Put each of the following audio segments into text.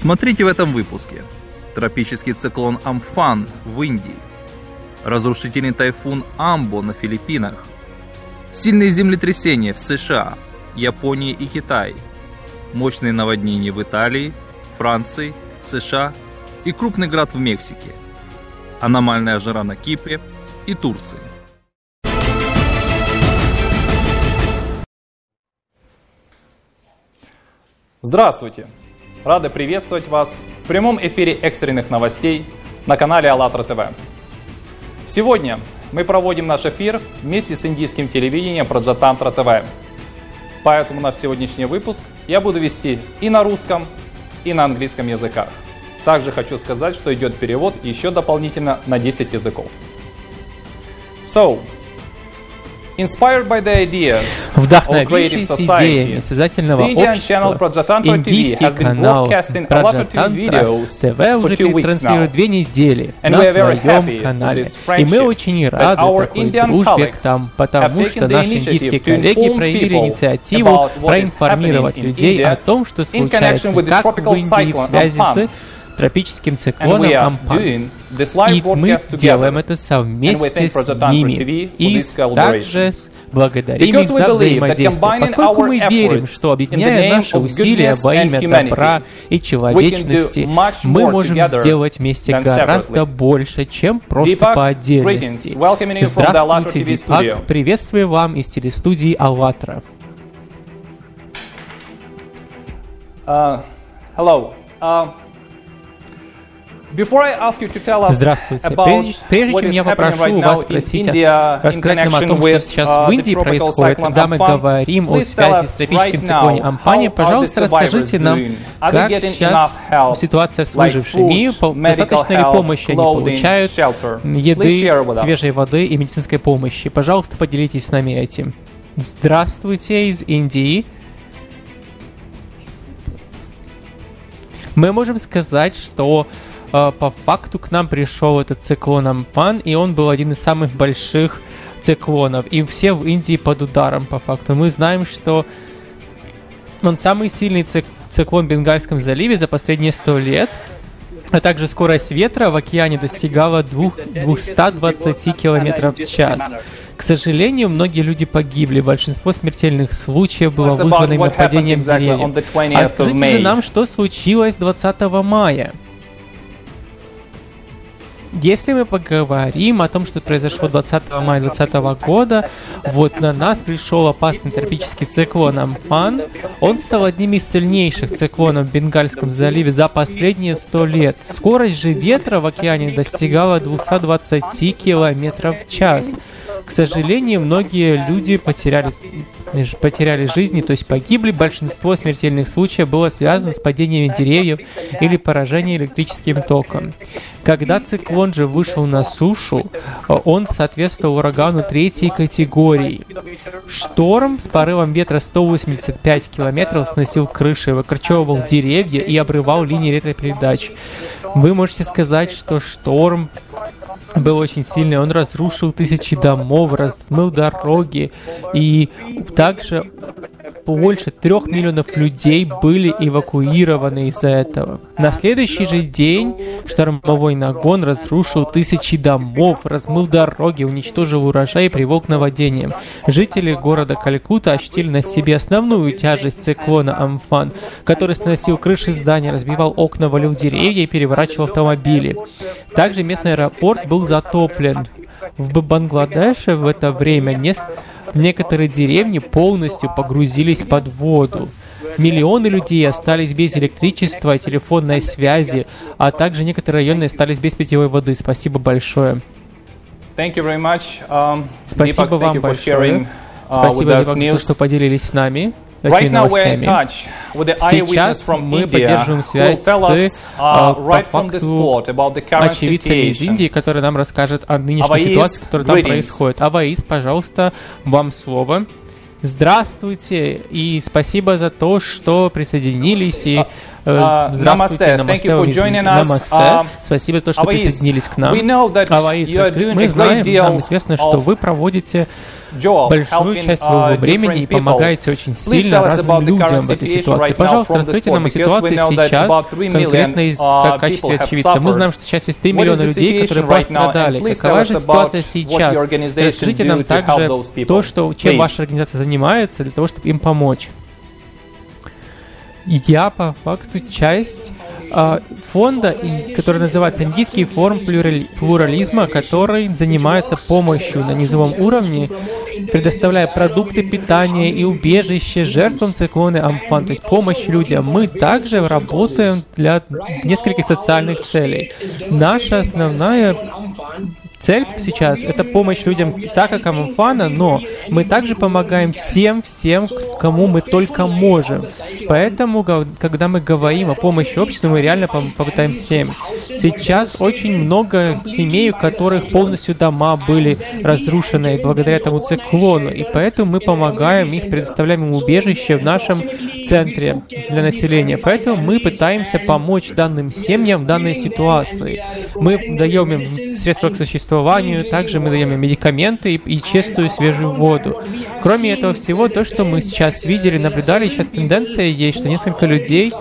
Смотрите в этом выпуске. Тропический циклон Амфан в Индии. Разрушительный тайфун Амбо на Филиппинах. Сильные землетрясения в США, Японии и Китае. Мощные наводнения в Италии, Франции, США и крупный град в Мексике. Аномальная жара на Кипре и Турции. Здравствуйте! Рады приветствовать вас в прямом эфире экстренных новостей на канале АЛЛАТРА ТВ. Сегодня мы проводим наш эфир вместе с индийским телевидением Праджатантра ТВ. Поэтому наш сегодняшний выпуск я буду вести и на русском, и на английском языках. Также хочу сказать, что идет перевод еще дополнительно на 10 языков. So, Вдохновившись идеями созидательного общества, индийский канал Праджатантра ТВ уже транслирует две недели на своем канале. И мы очень рады такой дружбе к там, потому что наши индийские коллеги проявили инициативу проинформировать людей о том, что случается как в Индии в связи с тропическим циклоном Ампан. И мы делаем это совместе с ними и также благодарим их за взаимодействие, поскольку мы верим, что объединяя наши усилия во имя добра и человечности, мы можем сделать вместе гораздо больше, чем просто по отдельности. Здравствуйте, Дипак, приветствую вам из телестудии «АЛЛАТРА». Uh, hello. Uh, Здравствуйте. Прежде, прежде чем я попрошу вас спросить, рассказать нам о том, что сейчас uh, в Индии происходит, когда мы говорим о связи с тропическим циклоне Ампани, пожалуйста, расскажите нам, как сейчас ситуация с выжившими, достаточно ли помощи они получают, еды, свежей воды и медицинской помощи. Пожалуйста, поделитесь с нами этим. Здравствуйте из Индии. Мы можем сказать, что по факту к нам пришел этот циклон Ампан, и он был один из самых больших циклонов. И все в Индии под ударом, по факту. Мы знаем, что он самый сильный циклон в Бенгальском заливе за последние сто лет. А также скорость ветра в океане достигала 2, 220 км в час. К сожалению, многие люди погибли. Большинство смертельных случаев было вызвано нападением деревьев. А скажите же нам, что случилось 20 мая? Если мы поговорим о том, что произошло 20 мая 2020 года, вот на нас пришел опасный тропический циклон Амфан. Он стал одним из сильнейших циклонов в Бенгальском заливе за последние 100 лет. Скорость же ветра в океане достигала 220 км в час. К сожалению, многие люди потеряли, потеряли жизни, то есть погибли. Большинство смертельных случаев было связано с падением деревьев или поражением электрическим током. Когда циклон же вышел на сушу, он соответствовал урагану третьей категории. Шторм с порывом ветра 185 км сносил крыши, выкорчевывал деревья и обрывал линии электропередач. Вы можете сказать, что шторм был очень сильный. Он разрушил тысячи домов, размыл дороги. И также больше трех миллионов людей были эвакуированы из-за этого. На следующий же день штормовой нагон разрушил тысячи домов, размыл дороги, уничтожил урожай и привел к наводнениям. Жители города Калькута ощутили на себе основную тяжесть циклона Амфан, который сносил крыши зданий, разбивал окна, валил деревья и переворачивал автомобили. Также местный аэропорт был затоплен. В Бангладеше в это время не... некоторые деревни полностью погрузились под воду. Миллионы людей остались без электричества и телефонной связи, а также некоторые районы остались без питьевой воды. Спасибо большое. Um, Спасибо вам большое. Uh, Спасибо, Дипак, что поделились с нами Right Сейчас мы поддерживаем связь с uh, uh, по факту очевидцами из Индии, которые нам расскажут о нынешней ситуации, которая там происходит. Аваис, пожалуйста, вам слово. Здравствуйте и спасибо за то, что присоединились и uh, Здравствуйте, намасте, намасте. Спасибо за то, что присоединились к нам. Аваис, мы знаем, нам известно, что вы проводите большую часть uh, своего времени и помогаете очень сильно разным людям в этой ситуации. Пожалуйста, расскажите нам о ситуации сейчас, about 3 million, конкретно из uh, как качестве очевидца. Мы знаем, что сейчас есть 3 What is миллиона людей, которые пострадали. Какова же ситуация сейчас? Расскажите нам также то, что, чем ваша организация занимается, для того, чтобы им помочь. Я по факту часть фонда, и- который называется Индийский форум плюрали- плурализма, который занимается помощью на низовом уровне, предоставляя продукты питания и убежище жертвам циклона Амфан, то есть помощь людям. Мы также работаем для нескольких социальных целей. Наша основная цель сейчас это помощь людям так как Амфана, но мы также помогаем всем, всем, кому мы только можем. Поэтому, когда мы говорим о помощи обществу, мы реально пом- попытаем всем. Сейчас очень много семей, у которых полностью дома были разрушены благодаря этому циклону, и поэтому мы помогаем их, предоставляем им убежище в нашем центре для населения. Поэтому мы пытаемся помочь данным семьям в данной ситуации. Мы даем им средства к существованию, также мы даем им медикаменты и, и чистую свежую воду. Кроме этого всего, то, что мы сейчас видели, наблюдали, сейчас тенденция есть, что несколько людей,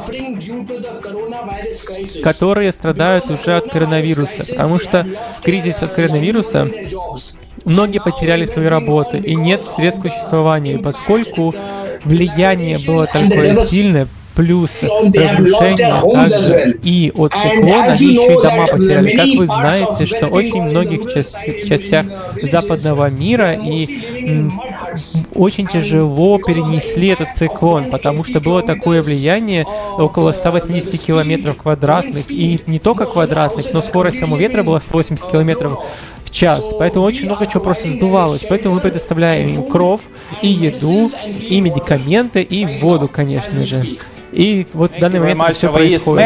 которые страдают уже от коронавируса, потому что кризис от коронавируса Многие потеряли свои работы, и нет средств к существованию, поскольку влияние было такое сильное, плюс разрушение также и от циклона, они еще и дома потеряли. Как вы знаете, что очень многих части- частях западного мира и очень тяжело перенесли этот циклон, потому что было такое влияние около 180 километров квадратных, и не только квадратных, но скорость самого ветра была 180 километров в час. Поэтому очень много чего просто сдувалось. Поэтому мы предоставляем им кров, и еду, и медикаменты, и воду, конечно же. И вот в данный момент все происходит.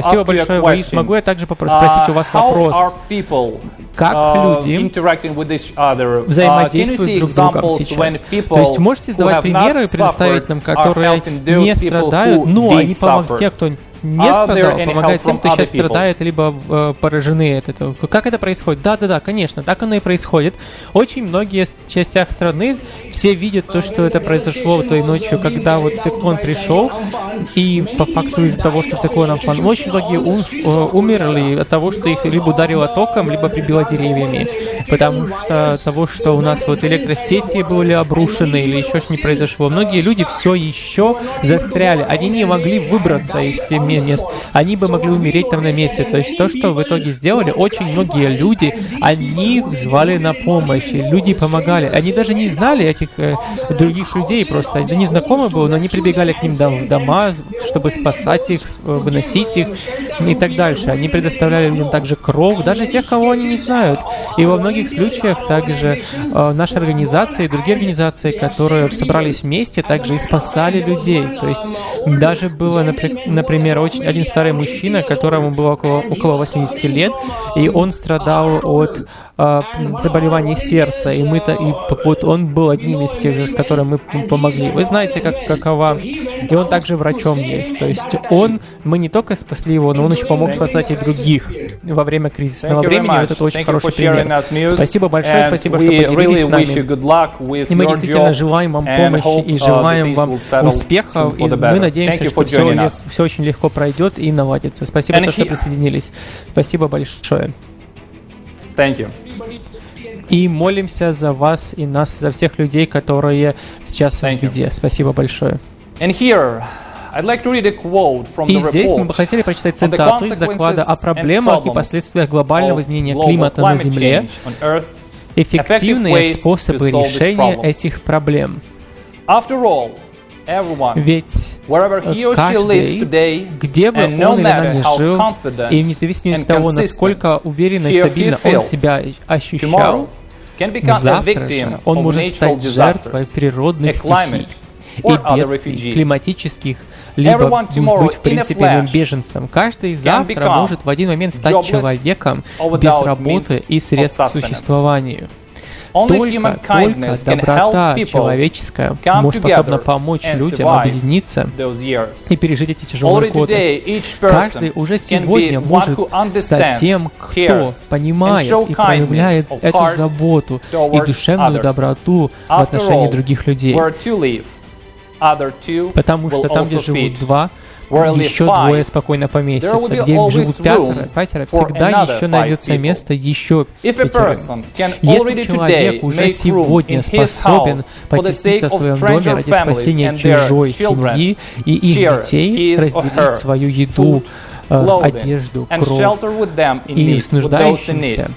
Спасибо большое, Ваис. Могу я также попро- Uh, спросить у вас вопрос? Как uh, люди? Uh, взаимодействуют друг с другом сейчас. То есть можете have примеры предоставить нам, которые не страдают, но они помогают тем, кто не страдал, help тем, кто сейчас страдает, либо э, поражены от этого. Как это происходит? Да, да, да, конечно, так оно и происходит. Очень многие с- частях страны все видят то, что это произошло той ночью, когда вот циклон пришел, и по факту из-за того, что циклон Амфан, очень многие ум- э, умерли от того, что их либо ударило током, либо прибило деревьями. Потому что того, что у нас вот электросети были обрушены или еще что-нибудь произошло. Многие люди все еще застряли. Они не могли выбраться из тех мест. Они бы могли умереть там на месте. То есть то, что в итоге сделали, очень многие люди, они звали на помощь. Люди помогали. Они даже не знали этих э, других людей просто. Они не знакомы были, но они прибегали к ним в дома, чтобы спасать их, выносить их и так дальше. Они предоставляли людям также кровь, даже тех, кого они не знают. И во многих случаях также э, наша организация и другие организации, которые собрались вместе, также и спасали людей. То есть даже было, напри- например, очень один старый мужчина, которому было около, около 80 лет, и он страдал от э, заболеваний сердца, и мы-то, и вот он был одним из тех, же, с которым мы помогли. Вы знаете, как, какова, и он также врачом есть. То есть он, мы не только спасли его, но он еще помог спасать и других во время кризисного времени. much. Это очень Thank хороший пример. Спасибо большое, спасибо, что поделились нами. И мы действительно желаем вам помощи и uh, желаем вам успехов. И мы надеемся, что все, все очень легко пройдет и наладится. Спасибо, что присоединились. Спасибо большое. Thank you. И молимся за вас и нас, за всех людей, которые сейчас Thank в you. беде. Спасибо большое. And here, I'd like to read a quote from И the здесь мы бы хотели прочитать цитату из доклада о проблемах и последствиях глобального изменения климата на Земле, эффективные способы решения этих проблем. Ведь каждый, где бы он или она ни жил, и and от того, насколько уверенно и стабильно он себя ощущал, завтра он может стать жертвой природных стихий и бедствий, климатических, либо быть, flash беженцем. Каждый завтра может в один момент стать человеком без работы и средств к существованию. Только, только доброта человеческая способна помочь людям объединиться и пережить эти тяжелые годы. Каждый уже сегодня может стать тем, кто понимает и проявляет эту заботу и душевную доброту в отношении других людей. Потому что там, где живут два, еще двое спокойно поместятся. Где живут пятеро, пятеро всегда еще найдется место еще пятерым. Если человек уже сегодня способен потесниться в своем доме ради спасения чужой семьи и их детей, разделить свою еду, э, одежду, кровь и с нуждающимся,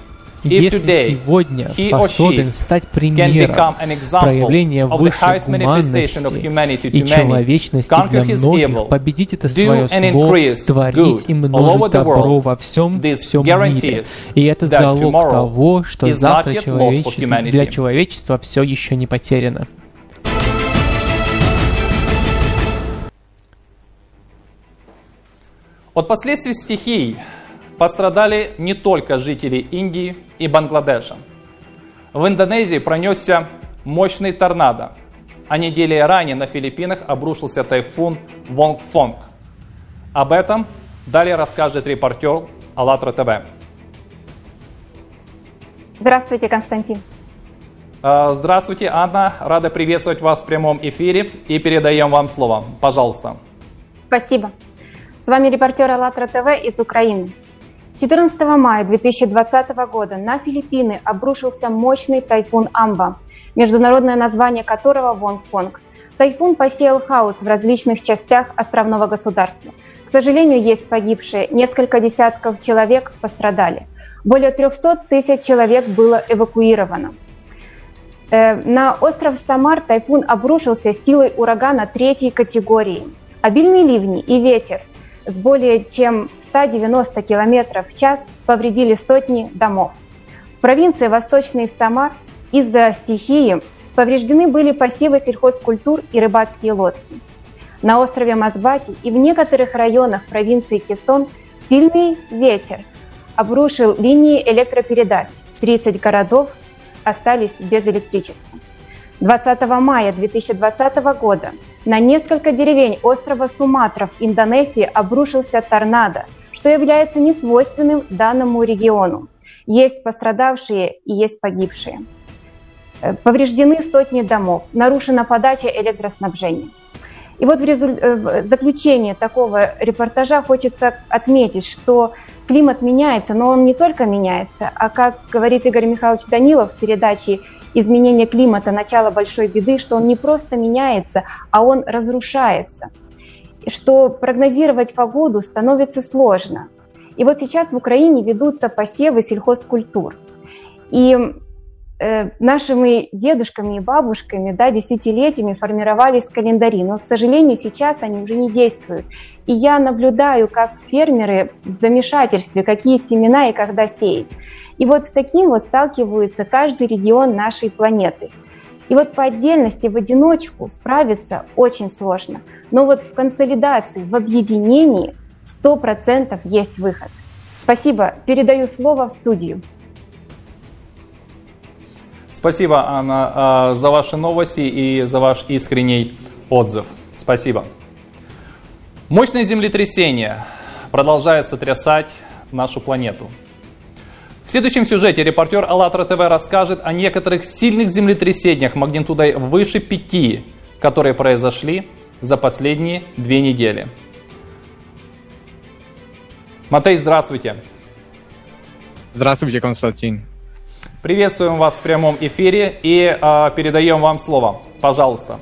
если сегодня способен стать примером проявления высшей гуманности и человечности для многих, победить это свое зло, творить и множить добро во всем, всем мире. И это залог того, что завтра человечество, для человечества все еще не потеряно. От последствий стихий пострадали не только жители Индии и Бангладеша. В Индонезии пронесся мощный торнадо, а недели ранее на Филиппинах обрушился тайфун Вонг Фонг. Об этом далее расскажет репортер АЛЛАТРА ТВ. Здравствуйте, Константин. А, здравствуйте, Анна. Рада приветствовать вас в прямом эфире и передаем вам слово. Пожалуйста. Спасибо. С вами репортер АЛЛАТРА ТВ из Украины. 14 мая 2020 года на Филиппины обрушился мощный тайфун Амба, международное название которого Вонг-Фонг. Тайфун посеял хаос в различных частях островного государства. К сожалению, есть погибшие, несколько десятков человек пострадали. Более 300 тысяч человек было эвакуировано. Э, на остров Самар тайфун обрушился силой урагана третьей категории. Обильные ливни и ветер – с более чем 190 км в час повредили сотни домов. В провинции Восточный Самар из-за стихии повреждены были посевы сельхозкультур и рыбацкие лодки. На острове Масбати и в некоторых районах провинции Кесон сильный ветер обрушил линии электропередач. 30 городов остались без электричества. 20 мая 2020 года на несколько деревень острова Суматра в Индонезии обрушился торнадо, что является несвойственным данному региону. Есть пострадавшие и есть погибшие. Э, повреждены сотни домов, нарушена подача электроснабжения. И вот в, резуль... Э, в заключение такого репортажа хочется отметить, что климат меняется, но он не только меняется, а, как говорит Игорь Михайлович Данилов в передаче изменение климата, начало большой беды, что он не просто меняется, а он разрушается. Что прогнозировать погоду становится сложно. И вот сейчас в Украине ведутся посевы сельхозкультур. И э, нашими дедушками и бабушками да, десятилетиями формировались календари, но, к сожалению, сейчас они уже не действуют. И я наблюдаю, как фермеры в замешательстве, какие семена и когда сеять. И вот с таким вот сталкивается каждый регион нашей планеты. И вот по отдельности, в одиночку справиться очень сложно. Но вот в консолидации, в объединении 100% есть выход. Спасибо. Передаю слово в студию. Спасибо, Анна, а, за ваши новости и за ваш искренний отзыв. Спасибо. Мощное землетрясение продолжает сотрясать нашу планету. В следующем сюжете репортер АЛЛАТРА ТВ расскажет о некоторых сильных землетрясениях магнитудой выше 5, которые произошли за последние две недели. Матей, здравствуйте. Здравствуйте, Константин. Приветствуем вас в прямом эфире и э, передаем вам слово. Пожалуйста.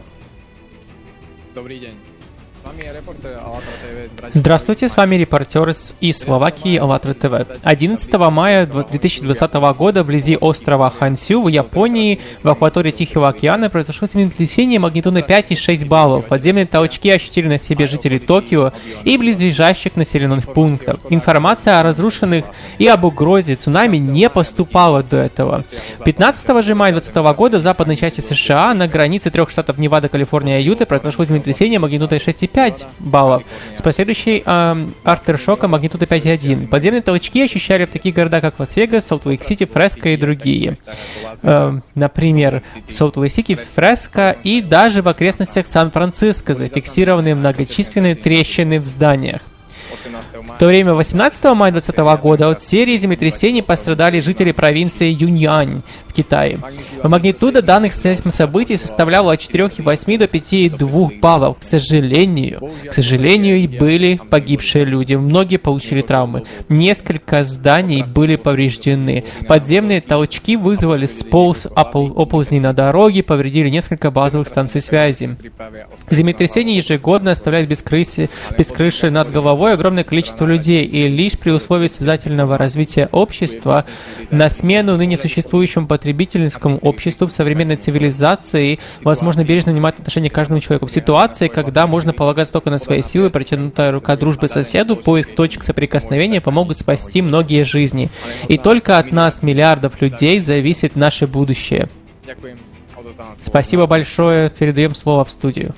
Добрый день. Здравствуйте, с вами репортер из Словакии АЛЛАТРА ТВ. 11 мая 2020 года вблизи острова Хансю в Японии в акватории Тихого океана произошло землетрясение магнитудой 5,6 баллов. Подземные толчки ощутили на себе жители Токио и близлежащих населенных пунктов. Информация о разрушенных и об угрозе цунами не поступала до этого. 15 же мая 2020 года в западной части США на границе трех штатов Невада, Калифорния и Юта произошло землетрясение магнитудой 6,5 4,5 баллов, с последующей э, афтершоком магнитудой 5,1. Подземные толчки ощущали в таких городах, как Лас-Вегас, Солт-Лейк-Сити, Фресно и другие. Э, например, в Солт-Лейк-Сити, Фресно и даже в окрестностях Сан-Франциско зафиксированы многочисленные трещины в зданиях. В то время 18 мая 2020 года от серии землетрясений пострадали жители провинции Юньань в Китае. Магнитуда данных сейсмных событий составляла от 4,8 до 5,2 баллов. К сожалению, к сожалению, были погибшие люди. Многие получили травмы. Несколько зданий были повреждены. Подземные толчки вызвали сполз оползней на дороге, повредили несколько базовых станций связи. Землетрясения ежегодно оставляют без крыши, без крыши над головой огромное количество людей, и лишь при условии сознательного развития общества на смену ныне существующему потребительскому обществу в современной цивилизации возможно бережно внимать отношение к каждому человеку. В ситуации, когда можно полагаться только на свои силы, протянутая рука дружбы соседу, поиск точек соприкосновения помогут спасти многие жизни. И только от нас, миллиардов людей, зависит наше будущее. Спасибо большое. Передаем слово в студию.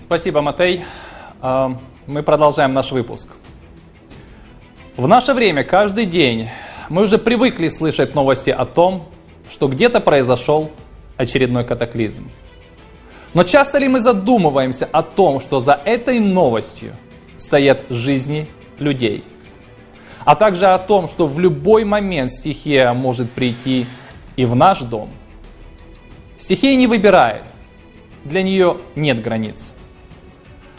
Спасибо, Матей. А, мы продолжаем наш выпуск. В наше время каждый день мы уже привыкли слышать новости о том, что где-то произошел очередной катаклизм. Но часто ли мы задумываемся о том, что за этой новостью стоят жизни людей? А также о том, что в любой момент стихия может прийти и в наш дом. Стихия не выбирает, для нее нет границ.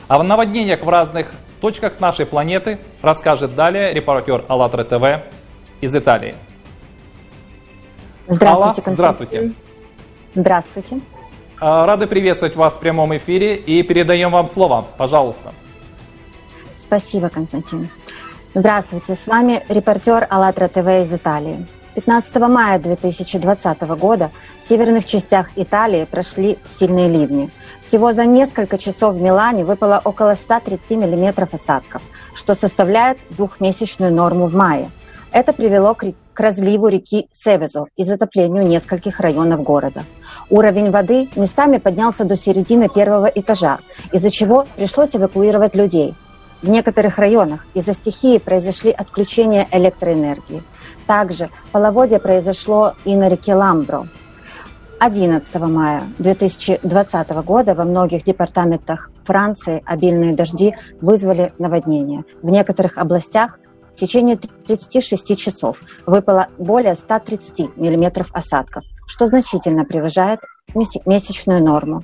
О наводнениях в разных точках нашей планеты расскажет далее репортер АЛЛАТРА ТВ из Италии. Здравствуйте, Алла, здравствуйте. Здравствуйте. А, рады приветствовать вас в прямом эфире и передаем вам слово. Пожалуйста. Спасибо, Константин. Здравствуйте, с вами репортер АЛЛАТРА ТВ из Италии. 15 мая 2020 года в северных частях Италии прошли сильные ливни. Всего за несколько часов в Милане выпало около 130 мм осадков, что составляет двухмесячную норму в мае. Это привело к, к разливу реки Севезо и затоплению нескольких районов города. Уровень воды местами поднялся до середины первого этажа, из-за чего пришлось эвакуировать людей. В некоторых районах из-за стихии произошли отключения электроэнергии. Также половодье произошло и на реке Ламбро. 11 мая 2020 года во многих департаментах Франции обильные дожди вызвали наводнение. В некоторых областях в течение 36 часов выпало более 130 мм осадков, что значительно превышает месячную норму.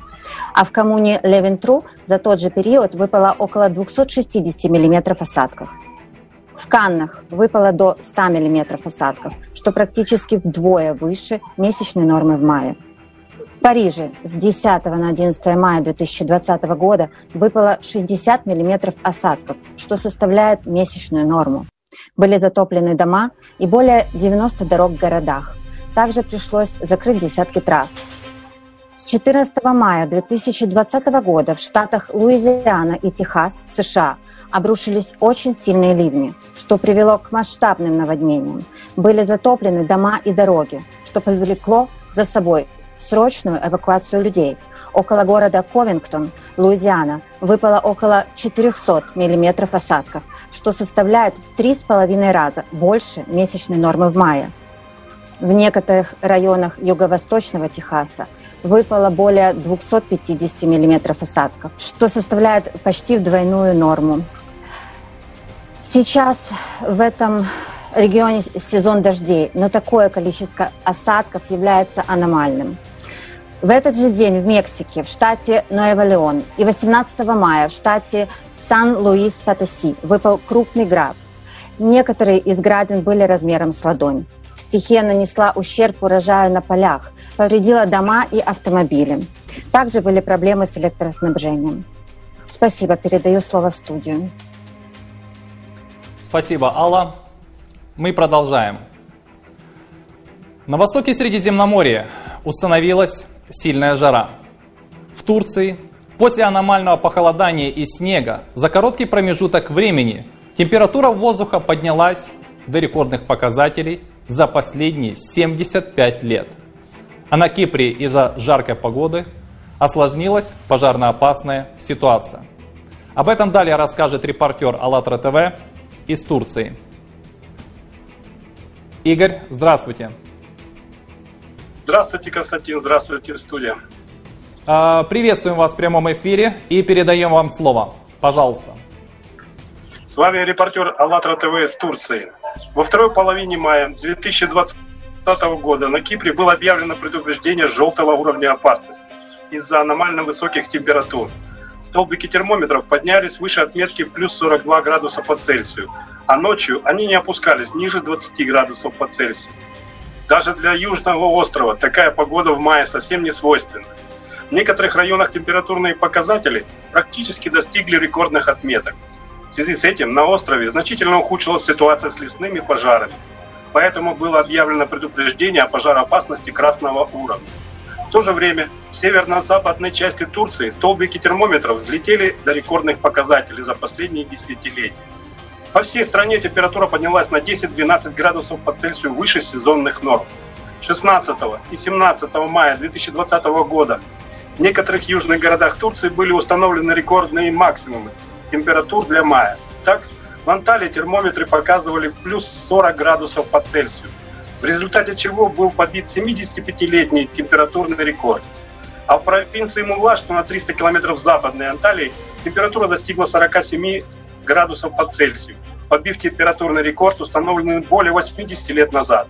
А в коммуне Левентру за тот же период выпало около 260 мм осадков. В Каннах выпало до 100 мм осадков, что практически вдвое выше месячной нормы в мае. В Париже с 10 на 11 мая 2020 года выпало 60 мм осадков, что составляет месячную норму. Были затоплены дома и более 90 дорог в городах. Также пришлось закрыть десятки трасс. С 14 мая 2020 года в штатах Луизиана и Техас в США обрушились очень сильные ливни, что привело к масштабным наводнениям. Были затоплены дома и дороги, что повлекло за собой срочную эвакуацию людей. Около города Ковингтон, Луизиана, выпало около 400 миллиметров осадков, что составляет в три с половиной раза больше месячной нормы в мае. В некоторых районах юго-восточного Техаса выпало более 250 миллиметров осадков, что составляет почти в двойную норму. Сейчас в этом регионе сезон дождей, но такое количество осадков является аномальным. В этот же день в Мексике, в штате Нуэва-Леон и 18 мая в штате Сан-Луис-Потоси выпал крупный град. Некоторые из градин были размером с ладонь. Стихия нанесла ущерб урожаю на полях, повредила дома и автомобили. Также были проблемы с электроснабжением. Спасибо, передаю слово в студию. Спасибо, Алла. Мы продолжаем. На востоке Средиземноморья установилась сильная жара. В Турции после аномального похолодания и снега за короткий промежуток времени температура воздуха поднялась до рекордных показателей за последние 75 лет. А на Кипре из-за жаркой погоды осложнилась пожарно-опасная ситуация. Об этом далее расскажет репортер АЛЛАТРА ТВ из Турции. Игорь, здравствуйте. Здравствуйте, Константин, здравствуйте, студия. А, приветствуем вас в прямом эфире и передаем вам слово. Пожалуйста. С вами репортер АЛЛАТРА ТВ из Турции. Во второй половине мая 2020 года на Кипре было объявлено предупреждение желтого уровня опасности из-за аномально высоких температур. Столбики термометров поднялись выше отметки плюс 42 градуса по Цельсию, а ночью они не опускались ниже 20 градусов по Цельсию. Даже для Южного острова такая погода в мае совсем не свойственна. В некоторых районах температурные показатели практически достигли рекордных отметок. В связи с этим на острове значительно ухудшилась ситуация с лесными пожарами. Поэтому было объявлено предупреждение о пожароопасности красного уровня. В то же время в северно-западной части Турции столбики термометров взлетели до рекордных показателей за последние десятилетия. По всей стране температура поднялась на 10-12 градусов по Цельсию выше сезонных норм. 16 и 17 мая 2020 года в некоторых южных городах Турции были установлены рекордные максимумы температур для мая. Так, в Анталии термометры показывали плюс 40 градусов по Цельсию, в результате чего был побит 75-летний температурный рекорд. А в провинции Мула, что на 300 километров западной Анталии, температура достигла 47 градусов по Цельсию, побив температурный рекорд, установленный более 80 лет назад.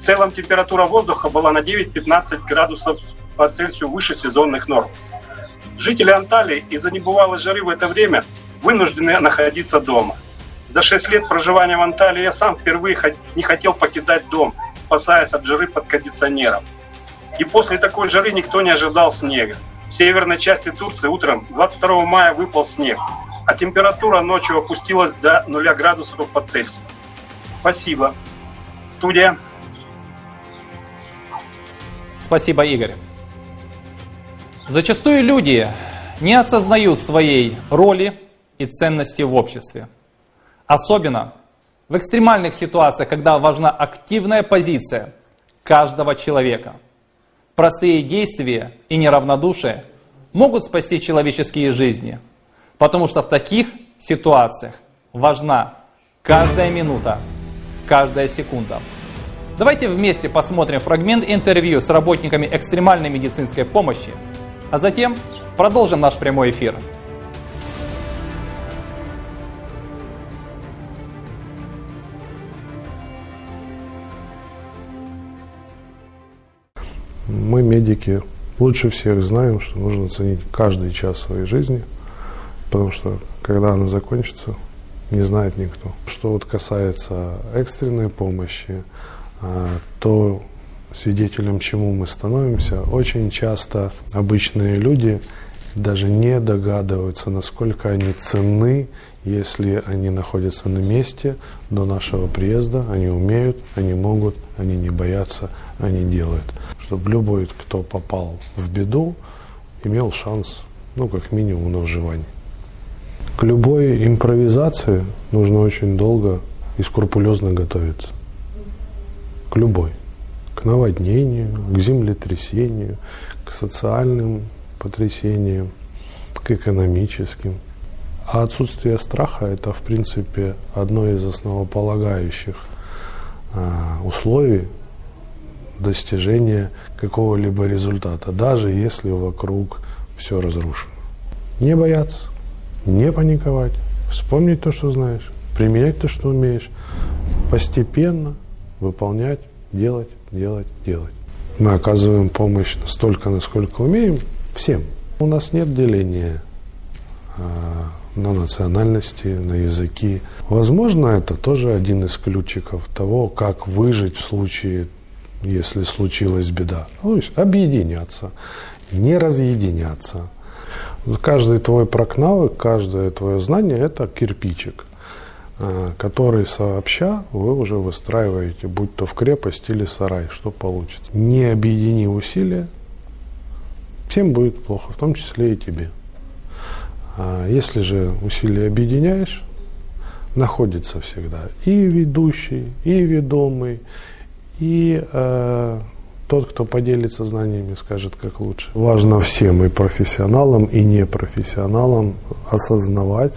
В целом температура воздуха была на 9-15 градусов по Цельсию выше сезонных норм. Жители Анталии из-за небывалой жары в это время вынуждены находиться дома. За 6 лет проживания в Анталии я сам впервые не хотел покидать дом, спасаясь от жары под кондиционером. И после такой жары никто не ожидал снега. В северной части Турции утром 22 мая выпал снег, а температура ночью опустилась до 0 градусов по Цельсию. Спасибо. Студия. Спасибо, Игорь. Зачастую люди не осознают своей роли и ценности в обществе. Особенно в экстремальных ситуациях, когда важна активная позиция каждого человека. Простые действия и неравнодушие могут спасти человеческие жизни – Потому что в таких ситуациях важна каждая минута, каждая секунда. Давайте вместе посмотрим фрагмент интервью с работниками экстремальной медицинской помощи, а затем продолжим наш прямой эфир. Мы, медики, лучше всех знаем, что нужно ценить каждый час своей жизни – потому что когда она закончится, не знает никто. Что вот касается экстренной помощи, а, то свидетелем чему мы становимся, очень часто обычные люди даже не догадываются, насколько они ценны, если они находятся на месте до нашего приезда, они умеют, они могут, они не боятся, они делают. Чтобы любой, кто попал в беду, имел шанс, ну, как минимум, на выживание. К любой импровизации нужно очень долго и скрупулезно готовиться. К любой. К наводнению, к землетрясению, к социальным потрясениям, к экономическим. А отсутствие страха – это, в принципе, одно из основополагающих а, условий достижения какого-либо результата, даже если вокруг все разрушено. Не бояться не паниковать, вспомнить то, что знаешь, применять то, что умеешь, постепенно выполнять, делать, делать, делать. Мы оказываем помощь настолько, насколько умеем, всем. У нас нет деления э, на национальности, на языки. Возможно, это тоже один из ключиков того, как выжить в случае, если случилась беда. То есть объединяться, не разъединяться – Каждый твой прокнавык, каждое твое знание – это кирпичик, э, который сообща вы уже выстраиваете, будь то в крепость или сарай, что получится. Не объедини усилия, всем будет плохо, в том числе и тебе. А если же усилия объединяешь, находится всегда и ведущий, и ведомый, и э, тот, кто поделится знаниями, скажет, как лучше. Важно всем, и профессионалам, и непрофессионалам, осознавать,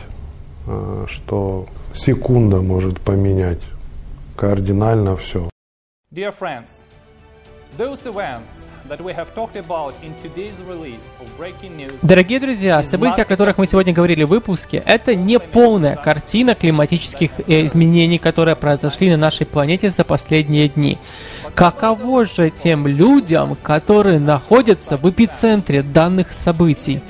э, что секунда может поменять кардинально все. Dear friends, those events Дорогие друзья, события, о которых мы сегодня говорили в выпуске, это не полная картина климатических э, изменений, которые произошли на нашей планете за последние дни. Каково же тем людям, которые находятся в эпицентре данных событий?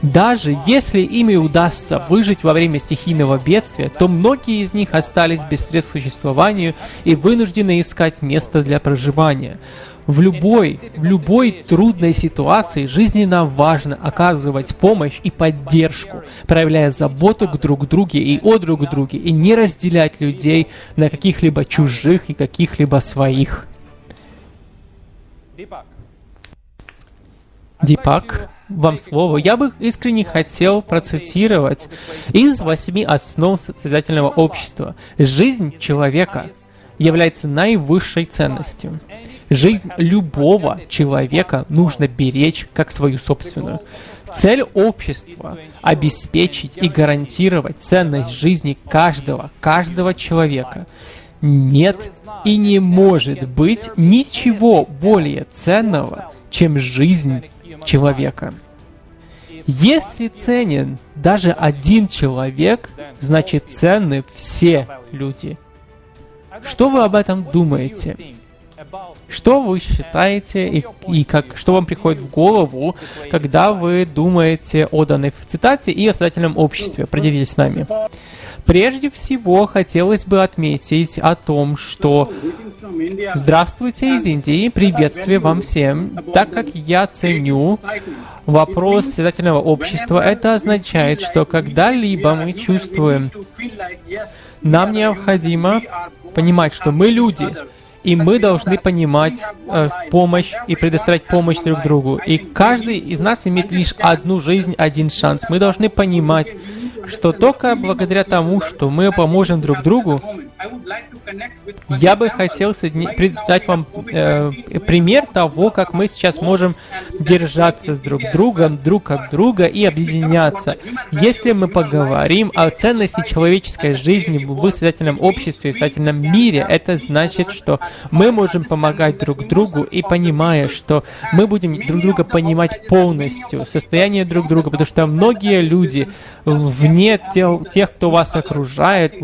Даже если ими удастся выжить во время стихийного бедствия, то многие из них остались без средств к существованию и вынуждены искать место для проживания. В любой, в любой трудной ситуации жизненно важно оказывать помощь и поддержку, проявляя заботу к друг друге и о друг друге, и не разделять людей на каких-либо чужих и каких-либо своих. Дипак, вам слово. Я бы искренне хотел процитировать из восьми основ созидательного общества. Жизнь человека является наивысшей ценностью. Жизнь любого человека нужно беречь как свою собственную. Цель общества – обеспечить и гарантировать ценность жизни каждого, каждого человека. Нет и не может быть ничего более ценного, чем жизнь человека. Если ценен даже один человек, значит ценны все люди. Что вы об этом думаете? Что вы считаете и, и как, что вам приходит в голову, когда вы думаете о данной цитате и о создательном обществе? Поделитесь с нами. Прежде всего, хотелось бы отметить о том, что Здравствуйте из Индии, приветствие вам всем. Так как я ценю вопрос создательного общества, это означает, что когда-либо мы чувствуем, нам необходимо понимать, что мы люди, и мы должны понимать э, помощь и предоставлять помощь друг другу. И каждый из нас имеет лишь одну жизнь, один шанс. Мы должны понимать, что только благодаря тому, что мы поможем друг другу, я бы хотел дать вам э, пример того, как мы сейчас можем держаться с друг другом, друг от друга и объединяться. Если мы поговорим о ценности человеческой жизни в высознательном обществе, в высознательном мире, это значит, что мы можем помогать друг другу и понимая, что мы будем друг друга понимать полностью, состояние друг друга, потому что многие люди вне тех, кто вас окружает,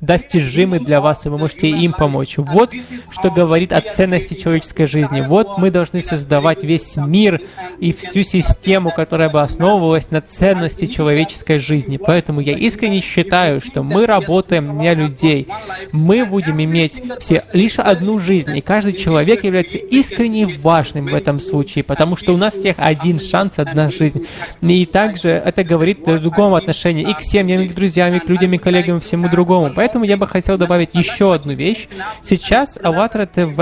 достижимы для вас, и вы можете им помочь. Вот что говорит о ценности человеческой жизни. Вот мы должны создавать весь мир и всю систему, которая бы основывалась на ценности человеческой жизни. Поэтому я искренне считаю, что мы работаем для людей. Мы будем иметь все лишь одну жизнь, и каждый человек является искренне важным в этом случае, потому что у нас всех один шанс, одна жизнь. И также это говорит о другом отношении и к семьям, и к друзьям, и к людям, и коллегам, и всему другому. Поэтому я бы хотел добавить еще одну вещь. Сейчас АЛЛАТРА ТВ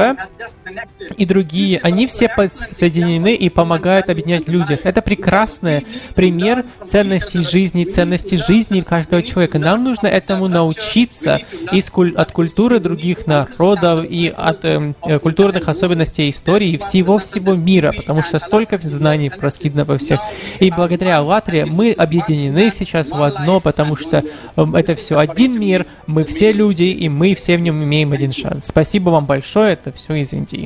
и другие, они все соединены и помогают объединять людях. Это прекрасный пример ценностей жизни, ценностей жизни каждого человека. Нам нужно этому научиться из, от культуры других народов и от э, культурных особенностей истории всего-всего мира, потому что столько знаний раскидано во всех. И благодаря АЛЛАТРе мы объединены сейчас в одно, потому что э, это все один мир, мы все люди, и мы все в нем имеем один шанс. Спасибо вам большое, это все из Индии.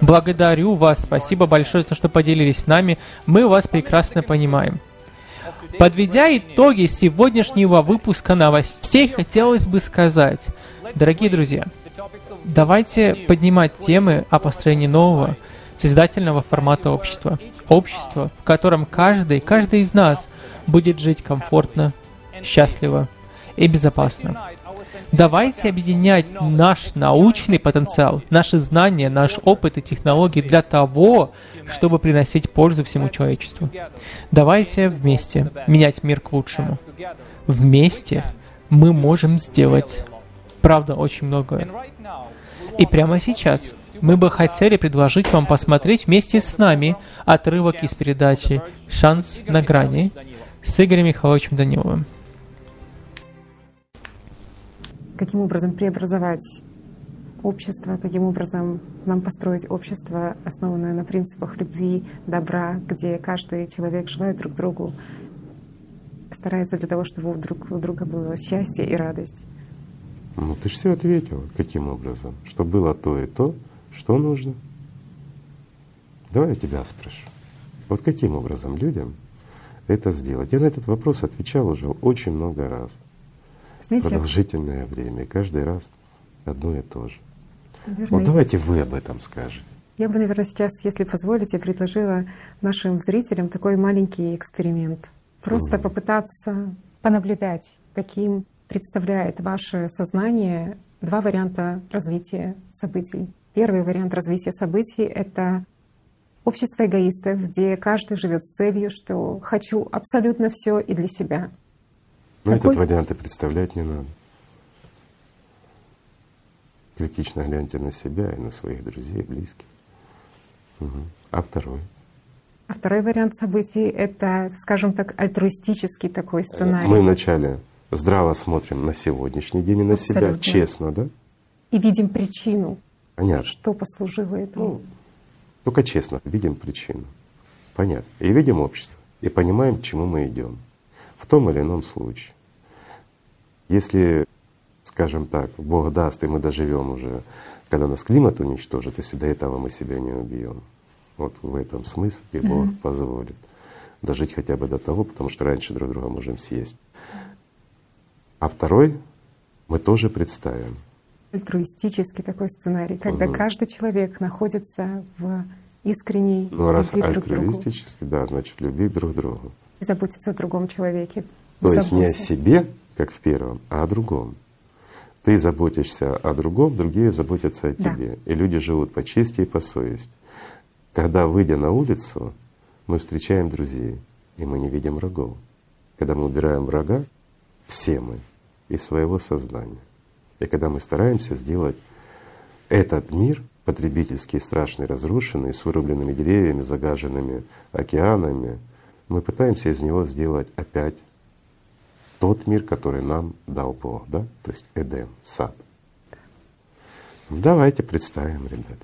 Благодарю вас, спасибо большое за то, что поделились с нами. Мы вас прекрасно понимаем. Подведя итоги сегодняшнего выпуска новостей, хотелось бы сказать, дорогие друзья, давайте поднимать темы о построении нового, созидательного формата общества. Общество, в котором каждый, каждый из нас будет жить комфортно, счастливо и безопасно. Давайте объединять наш научный потенциал, наши знания, наш опыт и технологии для того, чтобы приносить пользу всему человечеству. Давайте вместе менять мир к лучшему. Вместе мы можем сделать, правда, очень многое. И прямо сейчас мы бы хотели предложить вам посмотреть вместе с нами отрывок из передачи «Шанс на грани» с Игорем Михайловичем Даниловым. Каким образом преобразовать общество, каким образом нам построить общество, основанное на принципах любви, добра, где каждый человек желает друг другу, старается для того, чтобы у друг у друга было счастье и радость. Ну ты же все ответила, каким образом, что было то и то, что нужно. Давай я тебя спрошу. Вот каким образом людям это сделать? Я на этот вопрос отвечал уже очень много раз. Знаете, продолжительное время. И каждый раз одно и то же. Наверное, вот давайте вы об этом скажете. Я бы, наверное, сейчас, если позволите, предложила нашим зрителям такой маленький эксперимент. Просто mm. попытаться понаблюдать, каким представляет ваше сознание два варианта развития событий. Первый вариант развития событий — это общество эгоистов, где каждый живет с целью, что хочу абсолютно все и для себя. Но Какой... этот вариант и представлять не надо. Критично гляньте на себя и на своих друзей, близких. Угу. А второй? А второй вариант событий — это, скажем так, альтруистический такой э, сценарий. Мы вначале здраво смотрим на сегодняшний день и на Абсолютно. себя, честно, да? И видим причину, Понятно. что послужило этому. Ну, только честно видим причину. Понятно. И видим общество, и понимаем, к чему мы идем. В том или ином случае. Если, скажем так, Бог даст, и мы доживем уже, когда нас климат уничтожит, если до этого мы себя не убьем. Вот в этом смысле и Бог mm-hmm. позволит дожить хотя бы до того, потому что раньше друг друга можем съесть. А второй мы тоже представим альтруистический такой сценарий, когда угу. каждый человек находится в искренней ну, раз любви друг к другу. да, значит, любви друг к другу. И заботиться о другом человеке. То есть не о себе, как в первом, а о другом. Ты заботишься о другом, другие заботятся о тебе. Да. И люди живут по чести и по совести. Когда, выйдя на улицу, мы встречаем друзей, и мы не видим врагов. Когда мы убираем врага, все мы из своего сознания. И когда мы стараемся сделать этот мир потребительский, страшный, разрушенный, с вырубленными деревьями, загаженными океанами, мы пытаемся из него сделать опять тот мир, который нам дал Бог, да? То есть Эдем, сад. Давайте представим, ребят.